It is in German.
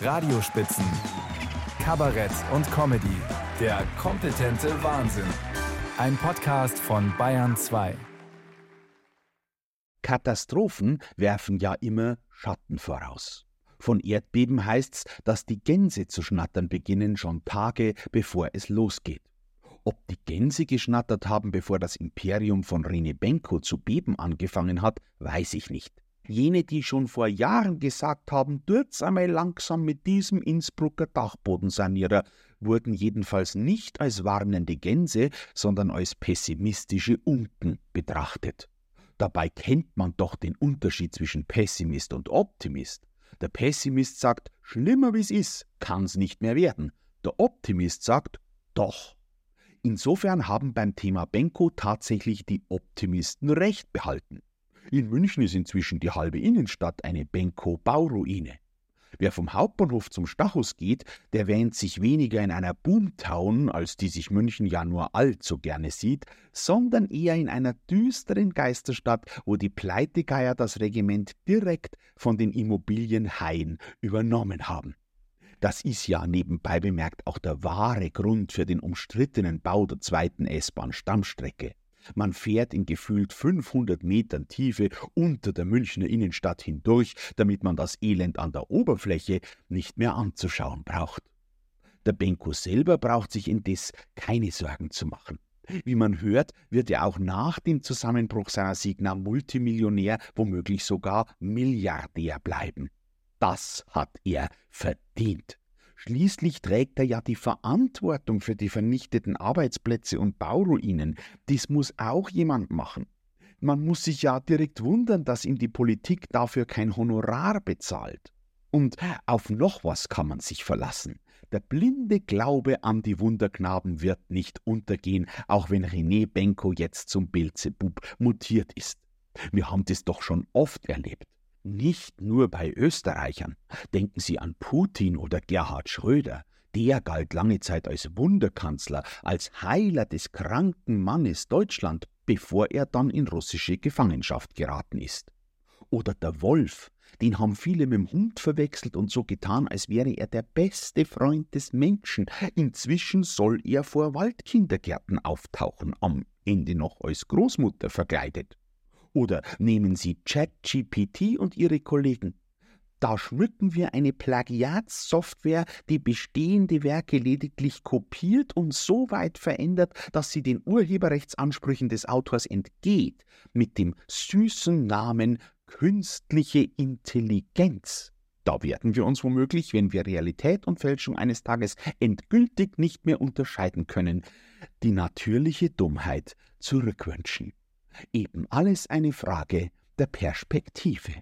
Radiospitzen, Kabarett und Comedy. Der kompetente Wahnsinn. Ein Podcast von Bayern 2. Katastrophen werfen ja immer Schatten voraus. Von Erdbeben heißt's, dass die Gänse zu schnattern beginnen, schon Tage bevor es losgeht. Ob die Gänse geschnattert haben, bevor das Imperium von Rene Benko zu beben angefangen hat, weiß ich nicht. Jene, die schon vor Jahren gesagt haben, tut's einmal langsam mit diesem Innsbrucker Dachbodensanierer, wurden jedenfalls nicht als warnende Gänse, sondern als pessimistische Unken betrachtet. Dabei kennt man doch den Unterschied zwischen Pessimist und Optimist. Der Pessimist sagt, schlimmer wie's ist, kann's nicht mehr werden. Der Optimist sagt, doch. Insofern haben beim Thema Benko tatsächlich die Optimisten recht behalten. In München ist inzwischen die halbe Innenstadt eine Benko-Bauruine. Wer vom Hauptbahnhof zum Stachus geht, der wähnt sich weniger in einer Boomtown, als die sich München ja nur allzu gerne sieht, sondern eher in einer düsteren Geisterstadt, wo die Pleitegeier das Regiment direkt von den Immobilienhaien übernommen haben. Das ist ja nebenbei bemerkt auch der wahre Grund für den umstrittenen Bau der zweiten S-Bahn-Stammstrecke. Man fährt in gefühlt 500 Metern Tiefe unter der Münchner Innenstadt hindurch, damit man das Elend an der Oberfläche nicht mehr anzuschauen braucht. Der Benko selber braucht sich indes keine Sorgen zu machen. Wie man hört, wird er auch nach dem Zusammenbruch seiner Signa Multimillionär, womöglich sogar Milliardär bleiben. Das hat er verdient. Schließlich trägt er ja die Verantwortung für die vernichteten Arbeitsplätze und Bauruinen. Dies muss auch jemand machen. Man muss sich ja direkt wundern, dass ihm die Politik dafür kein Honorar bezahlt. Und auf noch was kann man sich verlassen. Der blinde Glaube an die Wunderknaben wird nicht untergehen, auch wenn René Benko jetzt zum Belzebub mutiert ist. Wir haben das doch schon oft erlebt. Nicht nur bei Österreichern. Denken Sie an Putin oder Gerhard Schröder. Der galt lange Zeit als Wunderkanzler, als Heiler des kranken Mannes Deutschland, bevor er dann in russische Gefangenschaft geraten ist. Oder der Wolf, den haben viele mit dem Hund verwechselt und so getan, als wäre er der beste Freund des Menschen. Inzwischen soll er vor Waldkindergärten auftauchen, am Ende noch als Großmutter verkleidet. Oder nehmen Sie ChatGPT und Ihre Kollegen. Da schmücken wir eine Plagiatssoftware, die bestehende Werke lediglich kopiert und so weit verändert, dass sie den Urheberrechtsansprüchen des Autors entgeht, mit dem süßen Namen künstliche Intelligenz. Da werden wir uns womöglich, wenn wir Realität und Fälschung eines Tages endgültig nicht mehr unterscheiden können, die natürliche Dummheit zurückwünschen. Eben alles eine Frage der Perspektive.